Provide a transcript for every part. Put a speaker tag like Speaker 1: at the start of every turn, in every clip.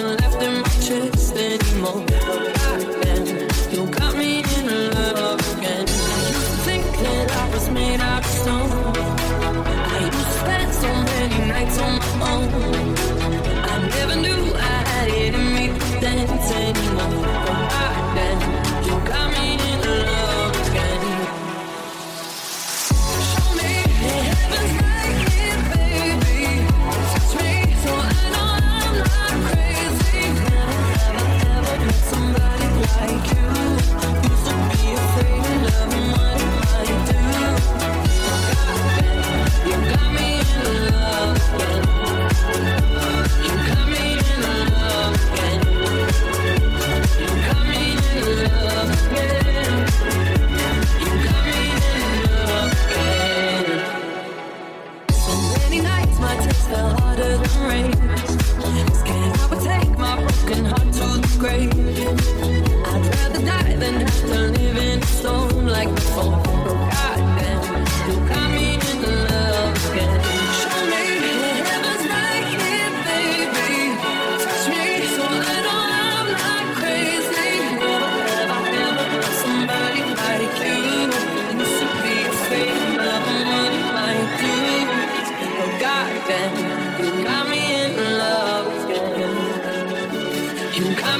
Speaker 1: Thank you you come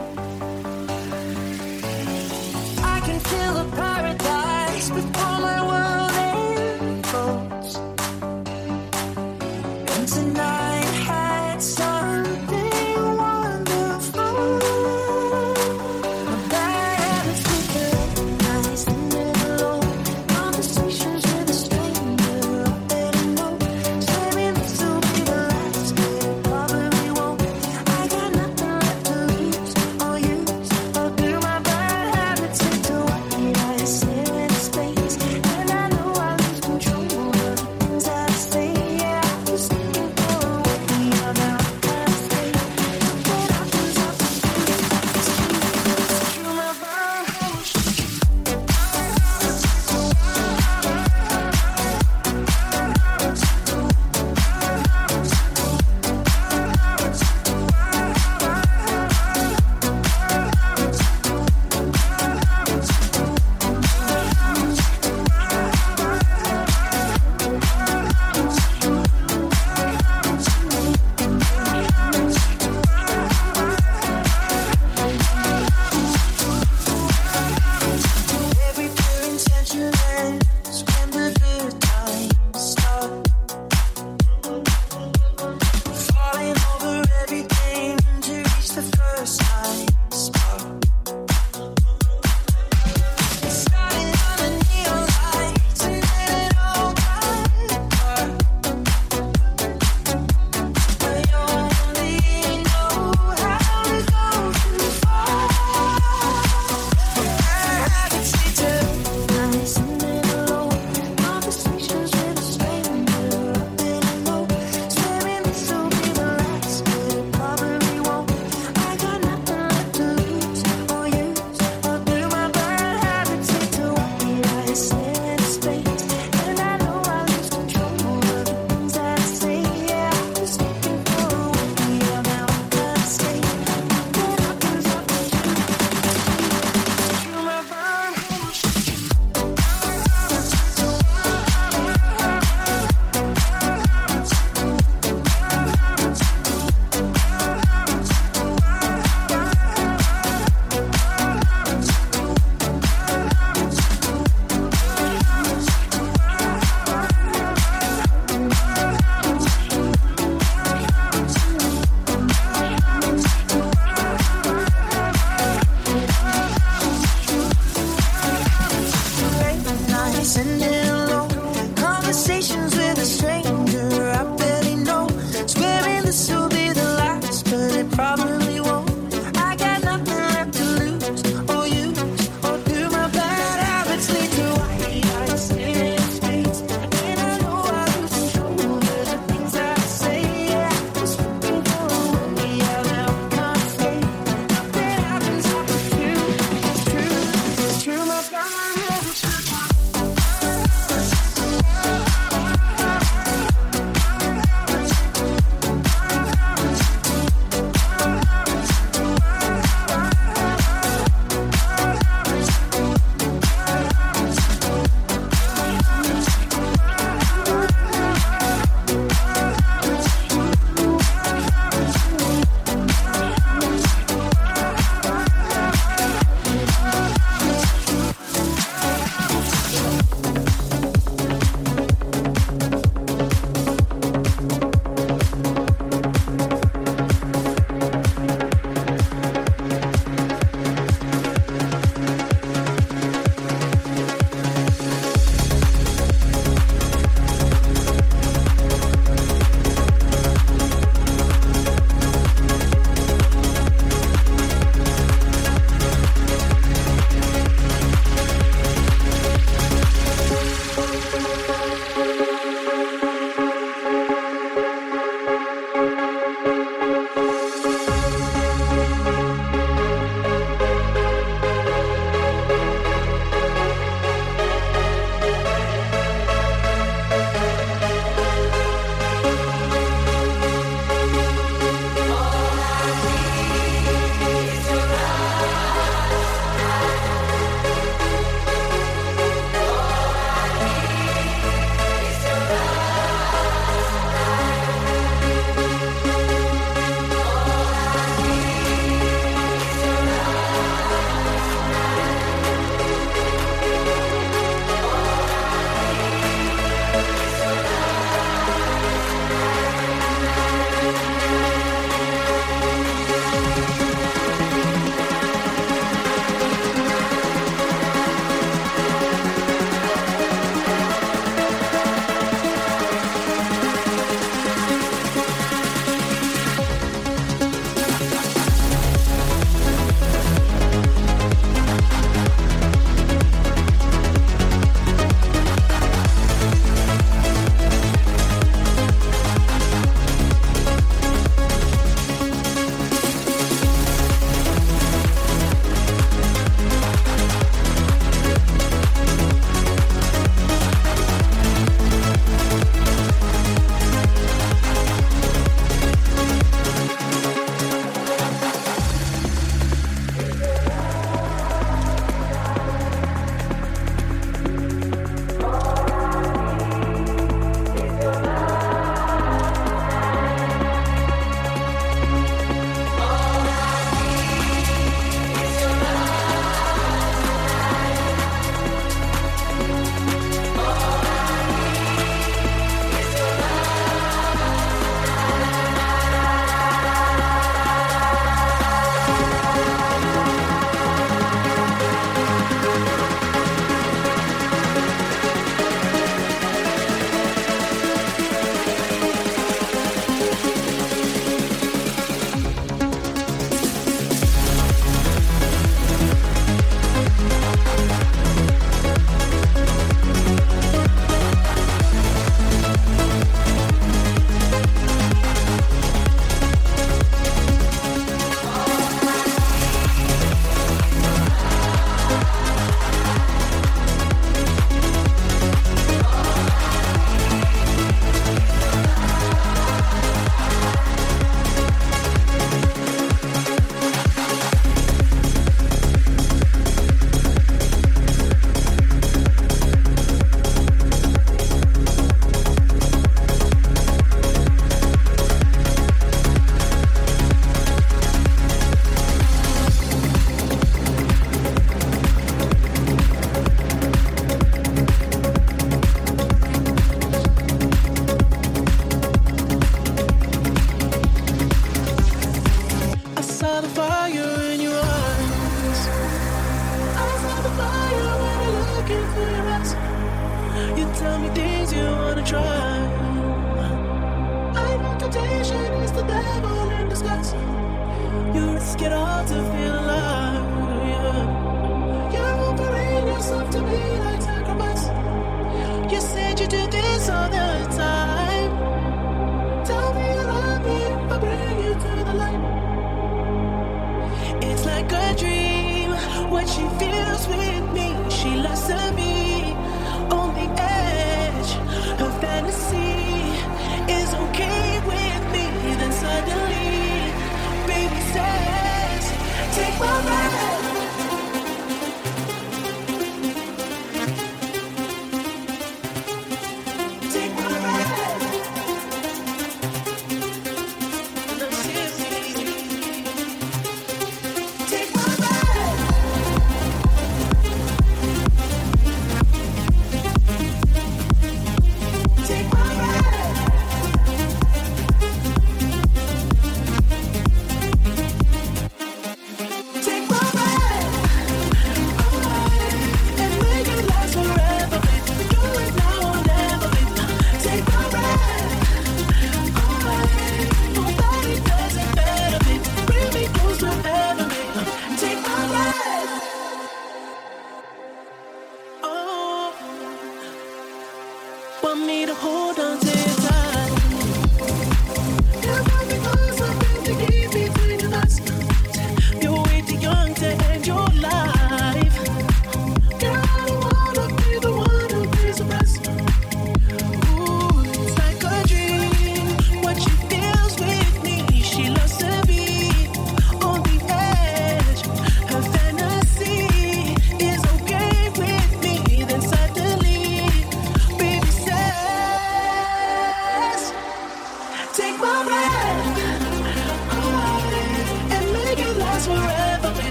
Speaker 1: so that